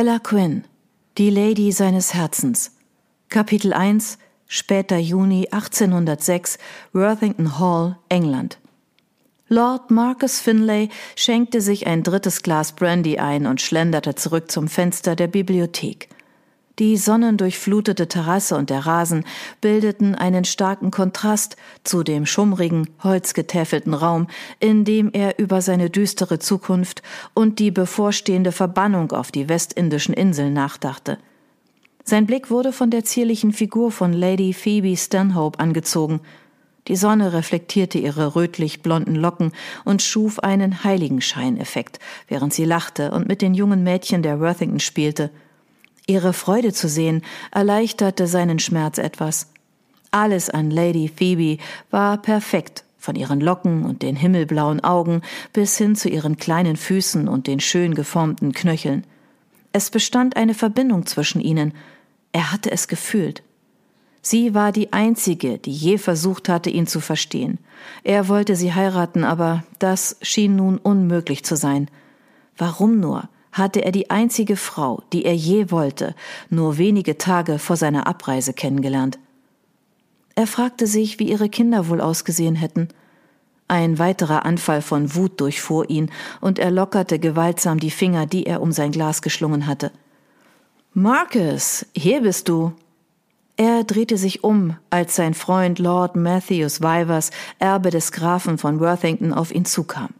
Ella Quinn, die Lady seines Herzens. Kapitel 1, später Juni 1806, Worthington Hall, England. Lord Marcus Finlay schenkte sich ein drittes Glas Brandy ein und schlenderte zurück zum Fenster der Bibliothek. Die sonnendurchflutete Terrasse und der Rasen bildeten einen starken Kontrast zu dem schummrigen, holzgetäfelten Raum, in dem er über seine düstere Zukunft und die bevorstehende Verbannung auf die westindischen Inseln nachdachte. Sein Blick wurde von der zierlichen Figur von Lady Phoebe Stanhope angezogen. Die Sonne reflektierte ihre rötlich blonden Locken und schuf einen Heiligenscheineffekt, während sie lachte und mit den jungen Mädchen der Worthington spielte – Ihre Freude zu sehen erleichterte seinen Schmerz etwas. Alles an Lady Phoebe war perfekt, von ihren Locken und den himmelblauen Augen bis hin zu ihren kleinen Füßen und den schön geformten Knöcheln. Es bestand eine Verbindung zwischen ihnen. Er hatte es gefühlt. Sie war die einzige, die je versucht hatte, ihn zu verstehen. Er wollte sie heiraten, aber das schien nun unmöglich zu sein. Warum nur? Hatte er die einzige Frau, die er je wollte, nur wenige Tage vor seiner Abreise kennengelernt. Er fragte sich, wie ihre Kinder wohl ausgesehen hätten. Ein weiterer Anfall von Wut durchfuhr ihn, und er lockerte gewaltsam die Finger, die er um sein Glas geschlungen hatte. Marcus, hier bist du. Er drehte sich um, als sein Freund Lord Matthews Vivers, Erbe des Grafen von Worthington, auf ihn zukam.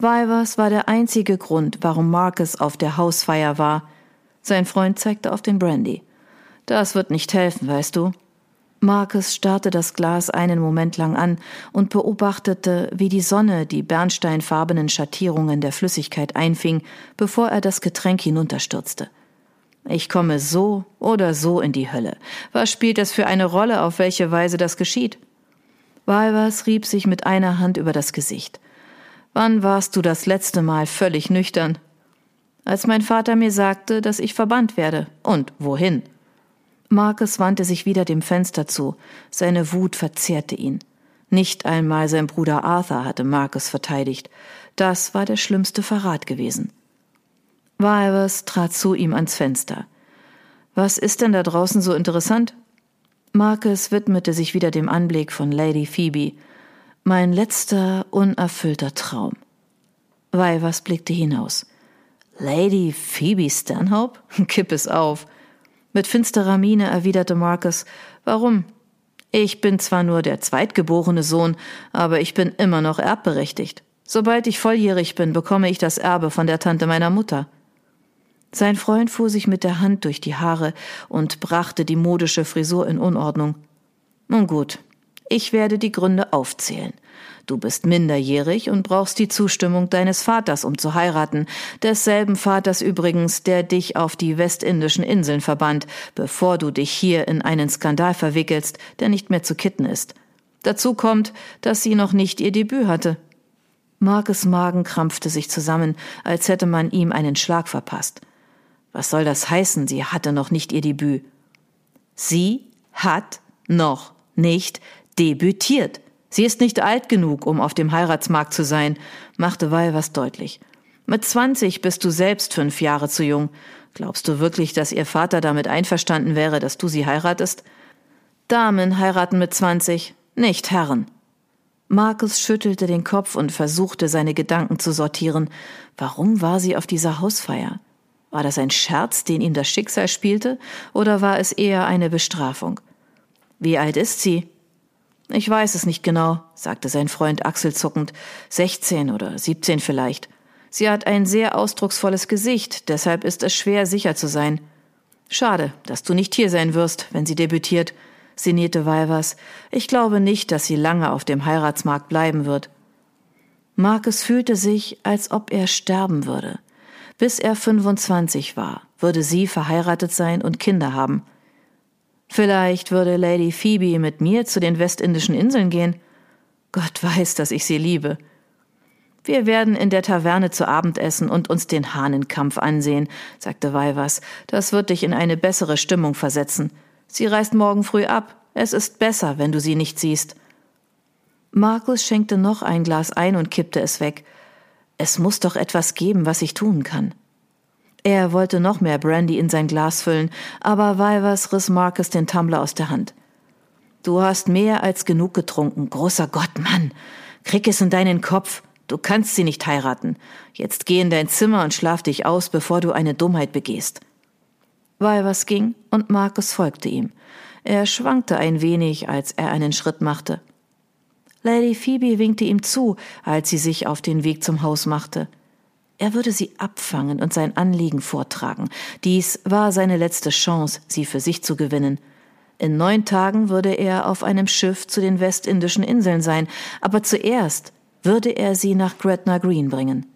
Vivers war der einzige Grund, warum Marcus auf der Hausfeier war. Sein Freund zeigte auf den Brandy. Das wird nicht helfen, weißt du. Marcus starrte das Glas einen Moment lang an und beobachtete, wie die Sonne die bernsteinfarbenen Schattierungen der Flüssigkeit einfing, bevor er das Getränk hinunterstürzte. Ich komme so oder so in die Hölle. Was spielt das für eine Rolle, auf welche Weise das geschieht? Vivers rieb sich mit einer Hand über das Gesicht. Wann warst du das letzte Mal völlig nüchtern? Als mein Vater mir sagte, dass ich verbannt werde. Und wohin? Marcus wandte sich wieder dem Fenster zu. Seine Wut verzehrte ihn. Nicht einmal sein Bruder Arthur hatte Marcus verteidigt. Das war der schlimmste Verrat gewesen. Vivers trat zu ihm ans Fenster. Was ist denn da draußen so interessant? Marcus widmete sich wieder dem Anblick von Lady Phoebe. Mein letzter unerfüllter Traum. Weivers blickte hinaus. Lady Phoebe Stanhope? Kipp es auf. Mit finsterer Miene erwiderte Marcus, warum? Ich bin zwar nur der zweitgeborene Sohn, aber ich bin immer noch erbberechtigt. Sobald ich volljährig bin, bekomme ich das Erbe von der Tante meiner Mutter. Sein Freund fuhr sich mit der Hand durch die Haare und brachte die modische Frisur in Unordnung. Nun gut, ich werde die Gründe aufzählen. Du bist minderjährig und brauchst die Zustimmung deines Vaters, um zu heiraten, desselben Vaters übrigens, der dich auf die westindischen Inseln verbannt, bevor du dich hier in einen Skandal verwickelst, der nicht mehr zu kitten ist. Dazu kommt, dass sie noch nicht ihr Debüt hatte. Markes Magen krampfte sich zusammen, als hätte man ihm einen Schlag verpasst. Was soll das heißen, sie hatte noch nicht ihr Debüt? Sie hat noch nicht debütiert. Sie ist nicht alt genug, um auf dem Heiratsmarkt zu sein, machte was deutlich. Mit zwanzig bist du selbst fünf Jahre zu jung. Glaubst du wirklich, dass ihr Vater damit einverstanden wäre, dass du sie heiratest? Damen heiraten mit zwanzig, nicht Herren. Markus schüttelte den Kopf und versuchte, seine Gedanken zu sortieren. Warum war sie auf dieser Hausfeier? War das ein Scherz, den ihm das Schicksal spielte, oder war es eher eine Bestrafung? Wie alt ist sie? Ich weiß es nicht genau, sagte sein Freund achselzuckend. Sechzehn oder siebzehn vielleicht. Sie hat ein sehr ausdrucksvolles Gesicht, deshalb ist es schwer, sicher zu sein. Schade, dass du nicht hier sein wirst, wenn sie debütiert, sinnierte Weivers. Ich glaube nicht, dass sie lange auf dem Heiratsmarkt bleiben wird. Marcus fühlte sich, als ob er sterben würde. Bis er 25 war, würde sie verheiratet sein und Kinder haben. Vielleicht würde Lady Phoebe mit mir zu den westindischen Inseln gehen. Gott weiß, dass ich sie liebe. Wir werden in der Taverne zu Abend essen und uns den Hahnenkampf ansehen, sagte Weivers. Das wird dich in eine bessere Stimmung versetzen. Sie reist morgen früh ab. Es ist besser, wenn du sie nicht siehst. Markus schenkte noch ein Glas ein und kippte es weg. Es muss doch etwas geben, was ich tun kann. Er wollte noch mehr Brandy in sein Glas füllen, aber Vivers riss Marcus den Tumbler aus der Hand. Du hast mehr als genug getrunken, großer Gott, Mann. Krieg es in deinen Kopf. Du kannst sie nicht heiraten. Jetzt geh in dein Zimmer und schlaf dich aus, bevor du eine Dummheit begehst. Vivers ging und Marcus folgte ihm. Er schwankte ein wenig, als er einen Schritt machte. Lady Phoebe winkte ihm zu, als sie sich auf den Weg zum Haus machte. Er würde sie abfangen und sein Anliegen vortragen. Dies war seine letzte Chance, sie für sich zu gewinnen. In neun Tagen würde er auf einem Schiff zu den westindischen Inseln sein, aber zuerst würde er sie nach Gretna Green bringen.